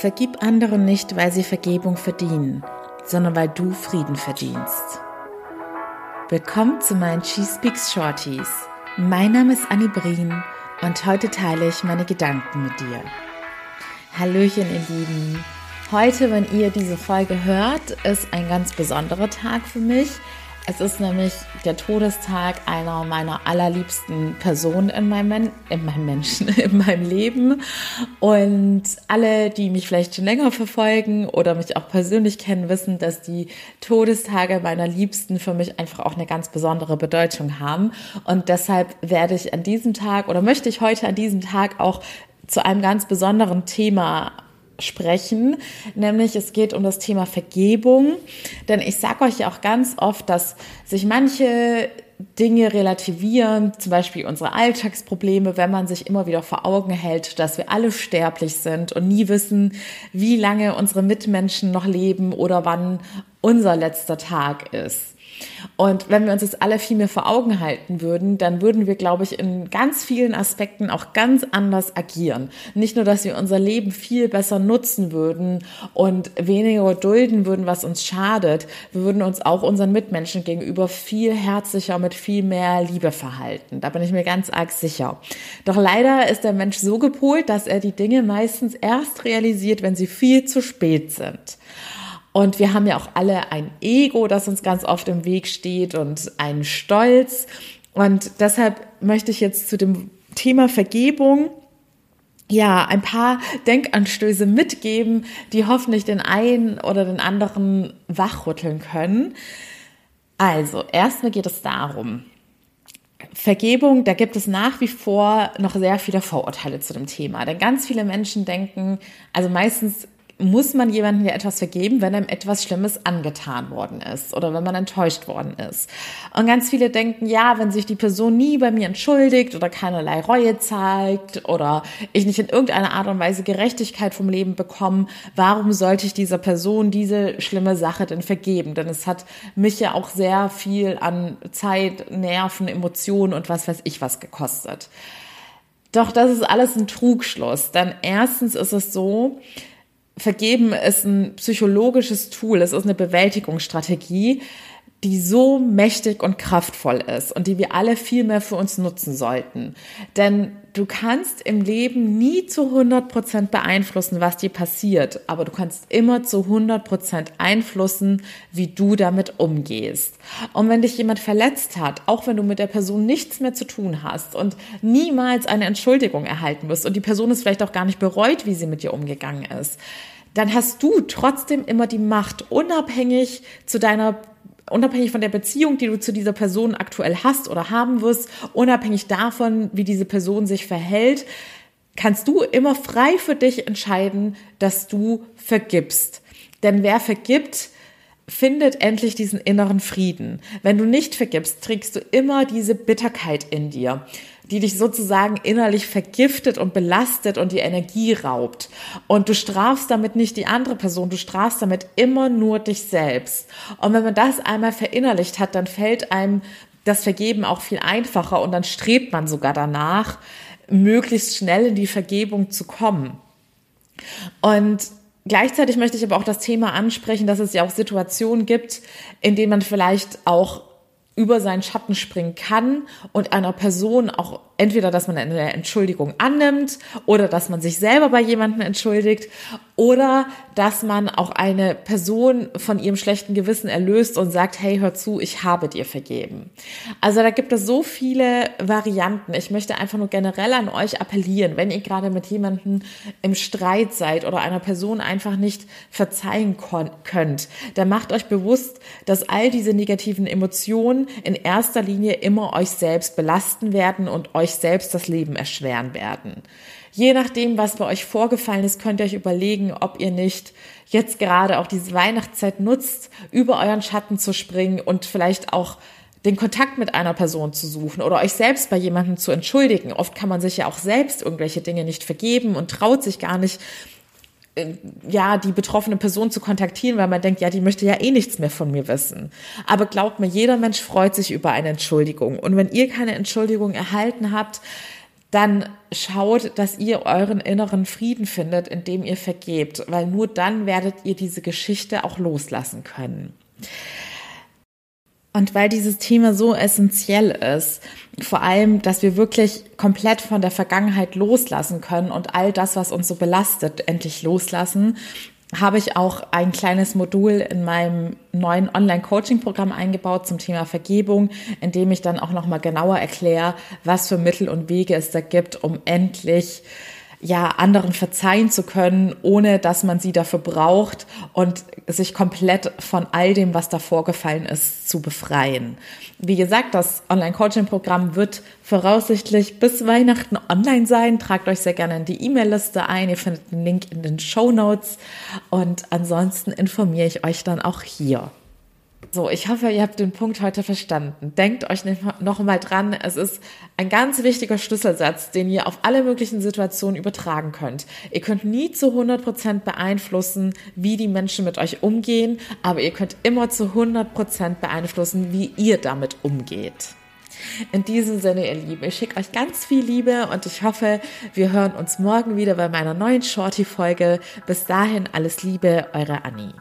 Vergib anderen nicht, weil sie Vergebung verdienen, sondern weil du Frieden verdienst. Willkommen zu meinen She Speaks Shorties. Mein Name ist Annie Brien und heute teile ich meine Gedanken mit dir. Hallöchen, ihr Lieben. Heute, wenn ihr diese Folge hört, ist ein ganz besonderer Tag für mich, es ist nämlich der Todestag einer meiner allerliebsten Personen in meinem, in meinem Menschen, in meinem Leben. Und alle, die mich vielleicht schon länger verfolgen oder mich auch persönlich kennen, wissen, dass die Todestage meiner Liebsten für mich einfach auch eine ganz besondere Bedeutung haben. Und deshalb werde ich an diesem Tag oder möchte ich heute an diesem Tag auch zu einem ganz besonderen Thema sprechen, nämlich es geht um das Thema Vergebung. Denn ich sage euch ja auch ganz oft, dass sich manche Dinge relativieren, zum Beispiel unsere Alltagsprobleme, wenn man sich immer wieder vor Augen hält, dass wir alle sterblich sind und nie wissen, wie lange unsere Mitmenschen noch leben oder wann unser letzter Tag ist. Und wenn wir uns das alle viel mehr vor Augen halten würden, dann würden wir, glaube ich, in ganz vielen Aspekten auch ganz anders agieren. Nicht nur, dass wir unser Leben viel besser nutzen würden und weniger dulden würden, was uns schadet, wir würden uns auch unseren Mitmenschen gegenüber viel herzlicher, mit viel mehr Liebe verhalten. Da bin ich mir ganz arg sicher. Doch leider ist der Mensch so gepolt, dass er die Dinge meistens erst realisiert, wenn sie viel zu spät sind. Und wir haben ja auch alle ein Ego, das uns ganz oft im Weg steht und einen Stolz. Und deshalb möchte ich jetzt zu dem Thema Vergebung ja, ein paar Denkanstöße mitgeben, die hoffentlich den einen oder den anderen wachrütteln können. Also, erstmal geht es darum, Vergebung, da gibt es nach wie vor noch sehr viele Vorurteile zu dem Thema. Denn ganz viele Menschen denken, also meistens muss man jemandem ja etwas vergeben, wenn einem etwas Schlimmes angetan worden ist oder wenn man enttäuscht worden ist. Und ganz viele denken, ja, wenn sich die Person nie bei mir entschuldigt oder keinerlei Reue zeigt oder ich nicht in irgendeiner Art und Weise Gerechtigkeit vom Leben bekomme, warum sollte ich dieser Person diese schlimme Sache denn vergeben? Denn es hat mich ja auch sehr viel an Zeit, Nerven, Emotionen und was weiß ich was gekostet. Doch das ist alles ein Trugschluss. Denn erstens ist es so, Vergeben ist ein psychologisches Tool, es ist eine Bewältigungsstrategie, die so mächtig und kraftvoll ist und die wir alle viel mehr für uns nutzen sollten. Denn du kannst im Leben nie zu 100 Prozent beeinflussen, was dir passiert, aber du kannst immer zu 100 Prozent einflussen, wie du damit umgehst. Und wenn dich jemand verletzt hat, auch wenn du mit der Person nichts mehr zu tun hast und niemals eine Entschuldigung erhalten wirst und die Person es vielleicht auch gar nicht bereut, wie sie mit dir umgegangen ist, dann hast du trotzdem immer die Macht, unabhängig zu deiner unabhängig von der Beziehung, die du zu dieser Person aktuell hast oder haben wirst, unabhängig davon, wie diese Person sich verhält, kannst du immer frei für dich entscheiden, dass du vergibst. Denn wer vergibt, findet endlich diesen inneren Frieden. Wenn du nicht vergibst, trägst du immer diese Bitterkeit in dir die dich sozusagen innerlich vergiftet und belastet und die Energie raubt. Und du strafst damit nicht die andere Person, du strafst damit immer nur dich selbst. Und wenn man das einmal verinnerlicht hat, dann fällt einem das Vergeben auch viel einfacher und dann strebt man sogar danach, möglichst schnell in die Vergebung zu kommen. Und Gleichzeitig möchte ich aber auch das Thema ansprechen, dass es ja auch Situationen gibt, in denen man vielleicht auch über seinen Schatten springen kann und einer Person auch entweder, dass man eine Entschuldigung annimmt oder dass man sich selber bei jemandem entschuldigt oder dass man auch eine Person von ihrem schlechten Gewissen erlöst und sagt, hey, hör zu, ich habe dir vergeben. Also da gibt es so viele Varianten. Ich möchte einfach nur generell an euch appellieren, wenn ihr gerade mit jemandem im Streit seid oder einer Person einfach nicht verzeihen könnt, dann macht euch bewusst, dass all diese negativen Emotionen in erster Linie immer euch selbst belasten werden und euch euch selbst das Leben erschweren werden. Je nachdem, was bei euch vorgefallen ist, könnt ihr euch überlegen, ob ihr nicht jetzt gerade auch diese Weihnachtszeit nutzt, über euren Schatten zu springen und vielleicht auch den Kontakt mit einer Person zu suchen oder euch selbst bei jemandem zu entschuldigen. Oft kann man sich ja auch selbst irgendwelche Dinge nicht vergeben und traut sich gar nicht, ja, die betroffene Person zu kontaktieren, weil man denkt, ja, die möchte ja eh nichts mehr von mir wissen. Aber glaubt mir, jeder Mensch freut sich über eine Entschuldigung. Und wenn ihr keine Entschuldigung erhalten habt, dann schaut, dass ihr euren inneren Frieden findet, indem ihr vergebt, weil nur dann werdet ihr diese Geschichte auch loslassen können. Und weil dieses Thema so essentiell ist, vor allem, dass wir wirklich komplett von der Vergangenheit loslassen können und all das, was uns so belastet, endlich loslassen, habe ich auch ein kleines Modul in meinem neuen Online-Coaching-Programm eingebaut zum Thema Vergebung, in dem ich dann auch nochmal genauer erkläre, was für Mittel und Wege es da gibt, um endlich ja, anderen verzeihen zu können, ohne dass man sie dafür braucht und sich komplett von all dem, was da vorgefallen ist, zu befreien. Wie gesagt, das Online-Coaching-Programm wird voraussichtlich bis Weihnachten online sein. Tragt euch sehr gerne in die E-Mail-Liste ein. Ihr findet den Link in den Show Notes und ansonsten informiere ich euch dann auch hier. So, ich hoffe, ihr habt den Punkt heute verstanden. Denkt euch noch mal dran, es ist ein ganz wichtiger Schlüsselsatz, den ihr auf alle möglichen Situationen übertragen könnt. Ihr könnt nie zu 100 Prozent beeinflussen, wie die Menschen mit euch umgehen, aber ihr könnt immer zu 100 Prozent beeinflussen, wie ihr damit umgeht. In diesem Sinne, ihr Lieben, ich schicke euch ganz viel Liebe und ich hoffe, wir hören uns morgen wieder bei meiner neuen Shorty-Folge. Bis dahin alles Liebe, eure Annie.